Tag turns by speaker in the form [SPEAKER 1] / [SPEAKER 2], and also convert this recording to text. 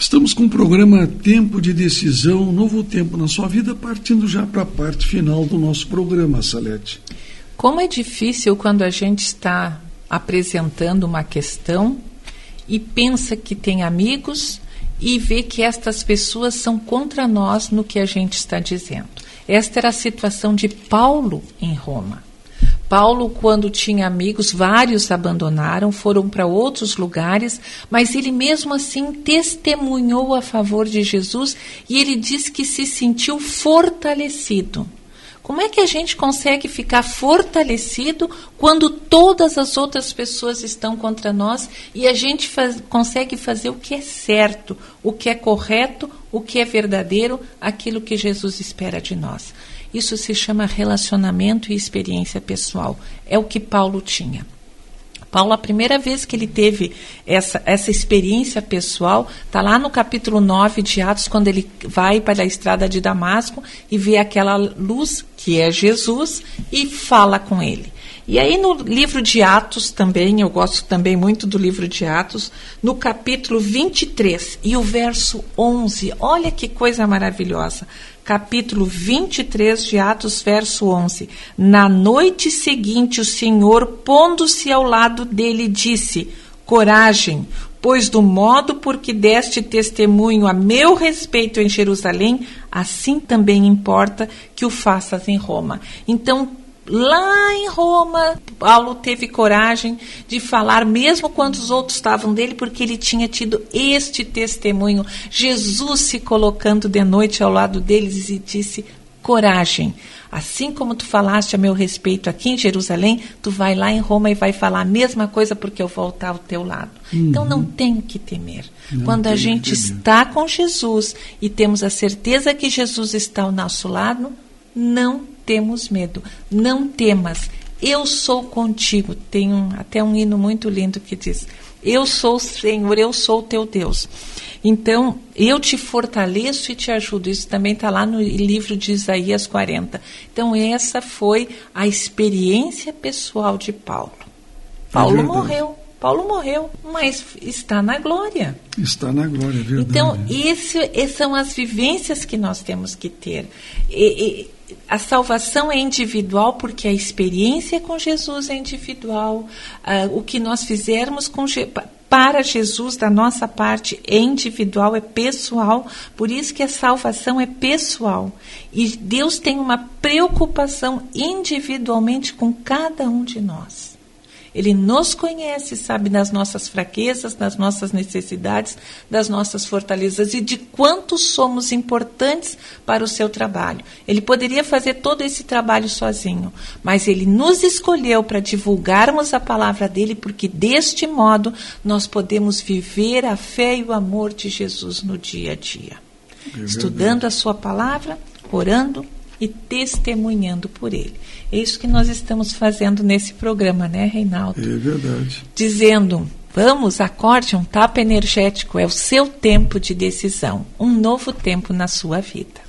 [SPEAKER 1] Estamos com o programa Tempo de Decisão, Novo Tempo na Sua Vida, partindo já para a parte final do nosso programa, Salete.
[SPEAKER 2] Como é difícil quando a gente está apresentando uma questão e pensa que tem amigos e vê que estas pessoas são contra nós no que a gente está dizendo. Esta era a situação de Paulo em Roma. Paulo, quando tinha amigos, vários abandonaram, foram para outros lugares, mas ele mesmo assim testemunhou a favor de Jesus e ele diz que se sentiu fortalecido. Como é que a gente consegue ficar fortalecido quando todas as outras pessoas estão contra nós e a gente faz, consegue fazer o que é certo, o que é correto, o que é verdadeiro, aquilo que Jesus espera de nós? Isso se chama relacionamento e experiência pessoal. É o que Paulo tinha. Paulo, a primeira vez que ele teve essa, essa experiência pessoal, está lá no capítulo 9 de Atos, quando ele vai para a estrada de Damasco e vê aquela luz, que é Jesus, e fala com ele. E aí no livro de Atos também, eu gosto também muito do livro de Atos, no capítulo 23 e o verso 11, olha que coisa maravilhosa capítulo 23 de Atos, verso 11. Na noite seguinte, o Senhor, pondo-se ao lado dele, disse: Coragem, pois do modo por que deste testemunho a meu respeito em Jerusalém, assim também importa que o faças em Roma. Então, Lá em Roma, Paulo teve coragem de falar, mesmo quando os outros estavam dele, porque ele tinha tido este testemunho. Jesus se colocando de noite ao lado deles e disse: coragem. Assim como tu falaste a meu respeito aqui em Jerusalém, tu vai lá em Roma e vai falar a mesma coisa porque eu vou estar ao teu lado. Uhum. Então não tem que temer. Não Quando a gente está com Jesus e temos a certeza que Jesus está ao nosso lado, não temos medo. Não temas, eu sou contigo. Tem um, até um hino muito lindo que diz: Eu sou o Senhor, eu sou o teu Deus. Então, eu te fortaleço e te ajudo. Isso também está lá no livro de Isaías 40. Então, essa foi a experiência pessoal de Paulo. Paulo é morreu. Paulo morreu, mas está na glória.
[SPEAKER 1] Está na glória, é verdade.
[SPEAKER 2] Então, essas são as vivências que nós temos que ter. E, e, a salvação é individual porque a experiência com Jesus é individual. Uh, o que nós fizermos com, para Jesus da nossa parte é individual, é pessoal. Por isso que a salvação é pessoal. E Deus tem uma preocupação individualmente com cada um de nós. Ele nos conhece, sabe das nossas fraquezas, das nossas necessidades, das nossas fortalezas e de quanto somos importantes para o seu trabalho. Ele poderia fazer todo esse trabalho sozinho, mas ele nos escolheu para divulgarmos a palavra dele, porque deste modo nós podemos viver a fé e o amor de Jesus no dia a dia. É Estudando a sua palavra, orando e testemunhando por ele. É isso que nós estamos fazendo nesse programa, né, Reinaldo?
[SPEAKER 1] É verdade.
[SPEAKER 2] Dizendo, vamos, acorde um tapa energético, é o seu tempo de decisão, um novo tempo na sua vida.